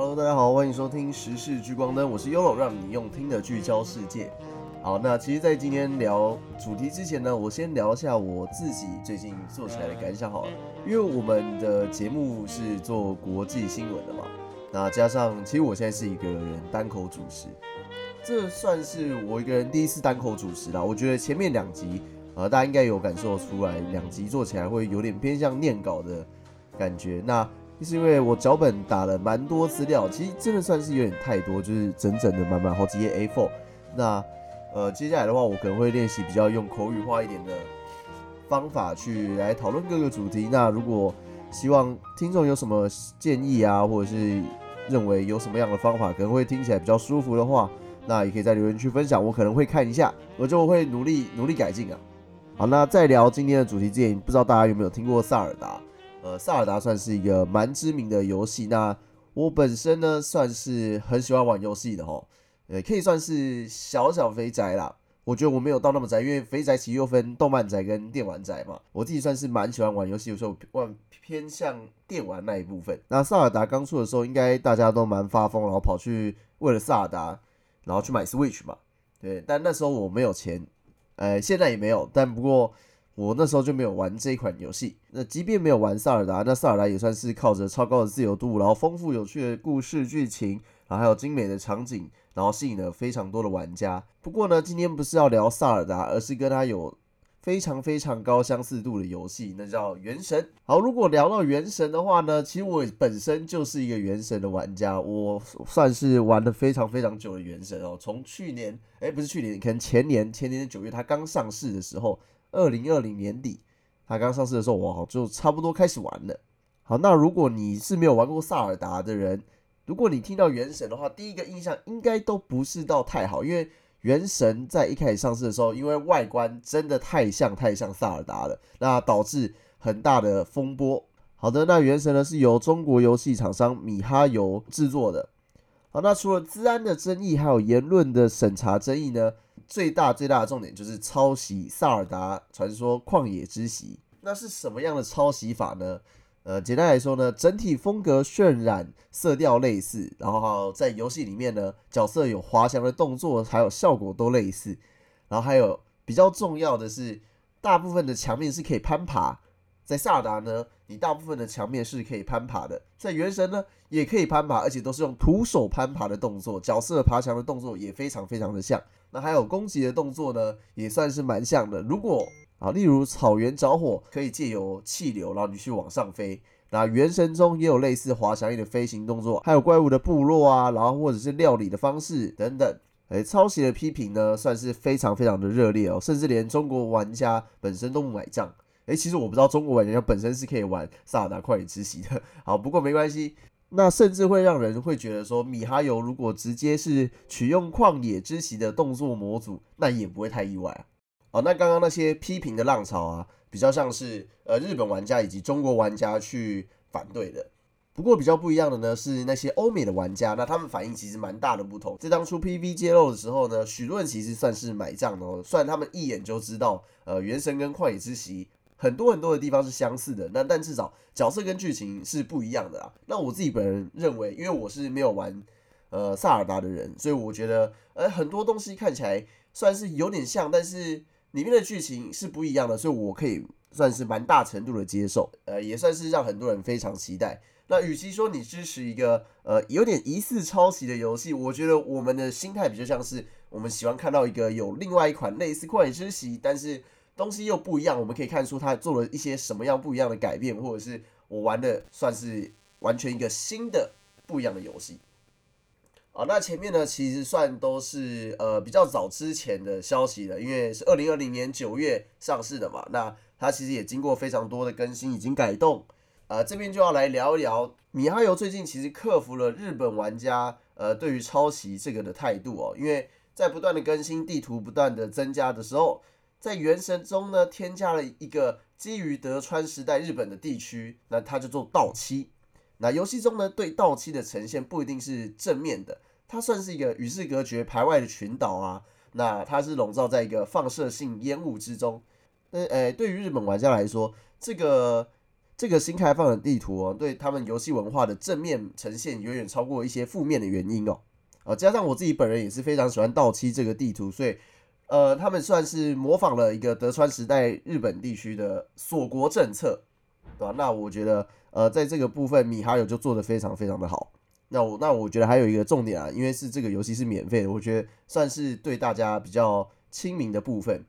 Hello，大家好，欢迎收听时事聚光灯，我是 Yolo，让你用听的聚焦世界。好，那其实，在今天聊主题之前呢，我先聊一下我自己最近做起来的感想好了。因为我们的节目是做国际新闻的嘛，那加上其实我现在是一个人单口主持，这算是我一个人第一次单口主持啦。我觉得前面两集，呃，大家应该有感受出来，两集做起来会有点偏向念稿的感觉。那是因为我脚本打了蛮多资料，其实真的算是有点太多，就是整整的满满好几页 A4。那呃，接下来的话，我可能会练习比较用口语化一点的方法去来讨论各个主题。那如果希望听众有什么建议啊，或者是认为有什么样的方法可能会听起来比较舒服的话，那也可以在留言区分享，我可能会看一下，我就会努力努力改进啊。好，那在聊今天的主题之前，不知道大家有没有听过萨尔达？呃，萨尔达算是一个蛮知名的游戏。那我本身呢，算是很喜欢玩游戏的哈。呃，可以算是小小肥宅啦。我觉得我没有到那么宅，因为肥宅其实又分动漫宅跟电玩宅嘛。我自己算是蛮喜欢玩游戏，有时候往偏向电玩那一部分。那萨尔达刚出的时候，应该大家都蛮发疯，然后跑去为了萨尔达，然后去买 Switch 嘛。对，但那时候我没有钱，呃，现在也没有。但不过我那时候就没有玩这一款游戏。那即便没有玩萨尔达，那萨尔达也算是靠着超高的自由度，然后丰富有趣的故事剧情，然后还有精美的场景。然后吸引了非常多的玩家。不过呢，今天不是要聊萨尔达，而是跟他有非常非常高相似度的游戏，那叫《原神》。好，如果聊到《原神》的话呢，其实我本身就是一个《原神》的玩家，我算是玩了非常非常久的《原神》哦。从去年，哎，不是去年，可能前年，前年的九月，它刚上市的时候，二零二零年底，它刚上市的时候，我就差不多开始玩了。好，那如果你是没有玩过萨尔达的人，如果你听到原神的话，第一个印象应该都不是到太好，因为原神在一开始上市的时候，因为外观真的太像太像萨尔达了，那导致很大的风波。好的，那原神呢是由中国游戏厂商米哈游制作的。好，那除了治安的争议，还有言论的审查争议呢，最大最大的重点就是抄袭《萨尔达传说：旷野之息》。那是什么样的抄袭法呢？呃，简单来说呢，整体风格渲染、色调类似，然后在游戏里面呢，角色有滑翔的动作，还有效果都类似，然后还有比较重要的是，大部分的墙面是可以攀爬，在萨达呢，你大部分的墙面是可以攀爬的，在原神呢也可以攀爬，而且都是用徒手攀爬的动作，角色爬墙的动作也非常非常的像，那还有攻击的动作呢，也算是蛮像的，如果。啊，例如草原着火，可以借由气流，然后你去往上飞。那原神中也有类似滑翔翼的飞行动作，还有怪物的部落啊，然后或者是料理的方式等等。哎，抄袭的批评呢，算是非常非常的热烈哦，甚至连中国玩家本身都不买账。哎，其实我不知道中国玩家本身是可以玩《萨尔达旷野之息》的。好，不过没关系，那甚至会让人会觉得说，米哈游如果直接是取用旷野之息的动作模组，那也不会太意外啊。哦，那刚刚那些批评的浪潮啊，比较像是呃日本玩家以及中国玩家去反对的。不过比较不一样的呢，是那些欧美的玩家，那他们反应其实蛮大的不同。在当初 PV 揭露的时候呢，许多人其实算是买账的哦。虽然他们一眼就知道，呃，原神跟旷野之息很多很多的地方是相似的，那但至少角色跟剧情是不一样的啊。那我自己本人认为，因为我是没有玩呃萨尔达的人，所以我觉得呃很多东西看起来算是有点像，但是。里面的剧情是不一样的，所以我可以算是蛮大程度的接受，呃，也算是让很多人非常期待。那与其说你支持一个呃有点疑似抄袭的游戏，我觉得我们的心态比较像是我们喜欢看到一个有另外一款类似旷野之息，但是东西又不一样，我们可以看出他做了一些什么样不一样的改变，或者是我玩的算是完全一个新的不一样的游戏。好，那前面呢，其实算都是呃比较早之前的消息了，因为是二零二零年九月上市的嘛。那它其实也经过非常多的更新，已经改动。呃，这边就要来聊一聊米哈游最近其实克服了日本玩家呃对于抄袭这个的态度哦，因为在不断的更新地图不断的增加的时候，在原神中呢添加了一个基于德川时代日本的地区，那它就做稻妻。那游戏中呢，对稻妻的呈现不一定是正面的，它算是一个与世隔绝、排外的群岛啊。那它是笼罩在一个放射性烟雾之中。那诶，对于日本玩家来说，这个这个新开放的地图哦，对他们游戏文化的正面呈现远远超过一些负面的原因哦。啊，加上我自己本人也是非常喜欢稻妻这个地图，所以呃，他们算是模仿了一个德川时代日本地区的锁国政策，对吧？那我觉得呃，在这个部分米哈游就做得非常非常的好。那我那我觉得还有一个重点啊，因为是这个游戏是免费的，我觉得算是对大家比较亲民的部分。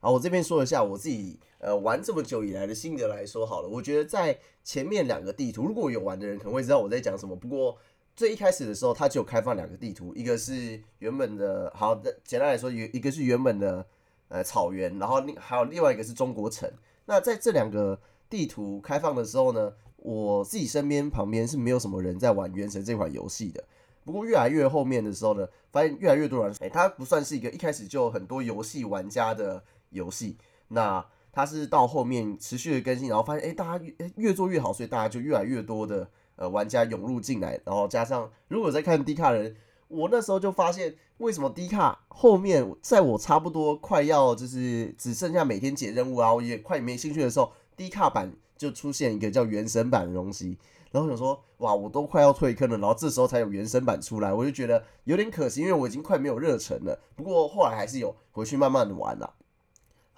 好，我这边说一下我自己呃玩这么久以来的心得来说好了。我觉得在前面两个地图，如果有玩的人可能会知道我在讲什么。不过最一开始的时候，它只有开放两个地图，一个是原本的，好的简单来说，有一个是原本的呃草原，然后另还有另外一个是中国城。那在这两个地图开放的时候呢？我自己身边旁边是没有什么人在玩《原神》这款游戏的。不过越来越后面的时候呢，发现越来越多人，哎，它不算是一个一开始就很多游戏玩家的游戏。那它是到后面持续的更新，然后发现，哎，大家越越做越好，所以大家就越来越多的呃玩家涌入进来。然后加上如果在看低卡人，我那时候就发现，为什么低卡后面在我差不多快要就是只剩下每天解任务啊，我也快没兴趣的时候，低卡版。就出现一个叫原神版的东西，然后想说，哇，我都快要退坑了，然后这时候才有原神版出来，我就觉得有点可惜，因为我已经快没有热忱了。不过后来还是有回去慢慢的玩了。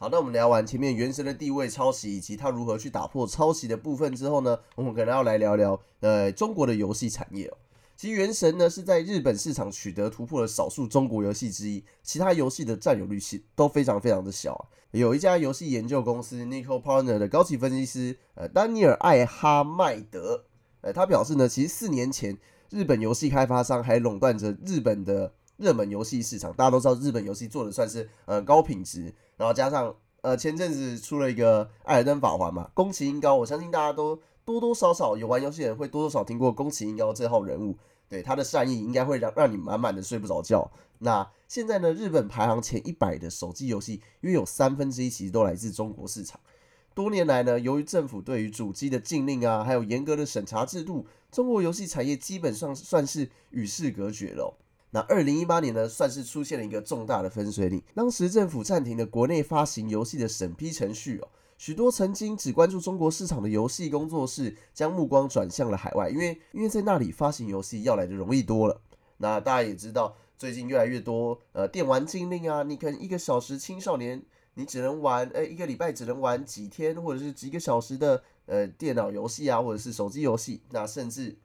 好，那我们聊完前面原神的地位、抄袭以及它如何去打破抄袭的部分之后呢，我们可能要来聊聊呃中国的游戏产业哦。其实原神呢是在日本市场取得突破的少数中国游戏之一，其他游戏的占有率是都非常非常的小啊。有一家游戏研究公司 Nico Partner 的高级分析师呃丹尼尔艾哈迈德，呃他表示呢，其实四年前日本游戏开发商还垄断着日本的热门游戏市场。大家都知道日本游戏做的算是呃高品质，然后加上呃前阵子出了一个《艾尔登法环》嘛，宫崎英高，我相信大家都。多多少少有玩游戏的人会多多少听过宫崎英高这号人物，对他的善意应该会让让你满满的睡不着觉。那现在呢，日本排行前一百的手机游戏约有三分之一其实都来自中国市场。多年来呢，由于政府对于主机的禁令啊，还有严格的审查制度，中国游戏产业基本上算是与世隔绝了。那二零一八年呢，算是出现了一个重大的分水岭，当时政府暂停了国内发行游戏的审批程序哦。许多曾经只关注中国市场的游戏工作室，将目光转向了海外，因为因为在那里发行游戏要来的容易多了。那大家也知道，最近越来越多呃电玩禁令啊，你可能一个小时青少年你只能玩，呃一个礼拜只能玩几天或者是几个小时的呃电脑游戏啊，或者是手机游戏，那甚至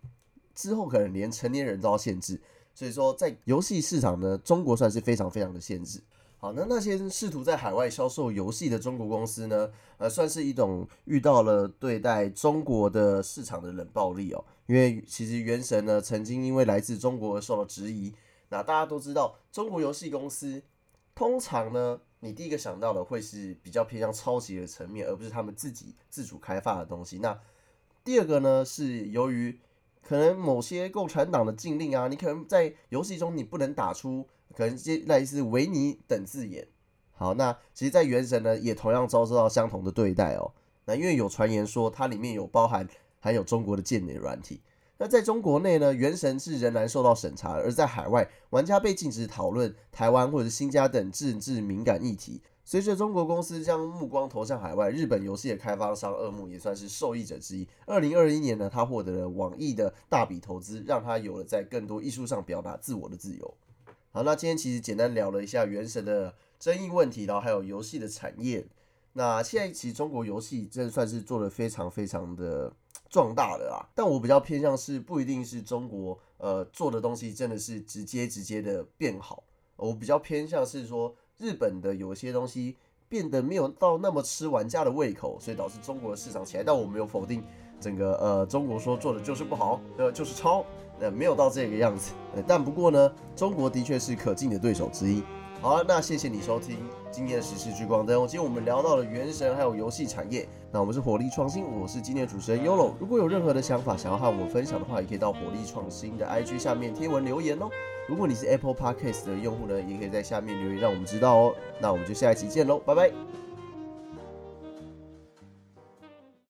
之后可能连成年人都要限制。所以说，在游戏市场呢，中国算是非常非常的限制。好，那那些试图在海外销售游戏的中国公司呢？呃，算是一种遇到了对待中国的市场的冷暴力哦。因为其实《原神》呢，曾经因为来自中国而受到质疑。那大家都知道，中国游戏公司通常呢，你第一个想到的会是比较偏向抄袭的层面，而不是他们自己自主开发的东西。那第二个呢，是由于可能某些共产党的禁令啊，你可能在游戏中你不能打出。可能接类似维尼等字眼，好，那其实，在原神呢，也同样遭受到相同的对待哦。那因为有传言说它里面有包含含有中国的间谍软体。那在中国内呢，原神是仍然受到审查，而在海外，玩家被禁止讨论台湾或者新加等政治敏感议题。随着中国公司将目光投向海外，日本游戏的开发商恶木也算是受益者之一。二零二一年呢，他获得了网易的大笔投资，让他有了在更多艺术上表达自我的自由。好，那今天其实简单聊了一下原神的争议问题，然后还有游戏的产业。那现在其实中国游戏真的算是做的非常非常的壮大了啦。但我比较偏向是不一定是中国呃做的东西真的是直接直接的变好，我比较偏向是说日本的有些东西变得没有到那么吃玩家的胃口，所以导致中国的市场起来。但我没有否定整个呃中国说做的就是不好，呃就是抄。呃，没有到这个样子，呃，但不过呢，中国的确是可敬的对手之一。好了，那谢谢你收听今天的时事聚光灯。今天我们聊到了原神还有游戏产业。那我们是火力创新，我是今天的主持人 Yolo。如果有任何的想法想要和我分享的话，也可以到火力创新的 IG 下面贴文留言哦。如果你是 Apple Podcast 的用户呢，也可以在下面留言让我们知道哦。那我们就下一期见喽，拜拜。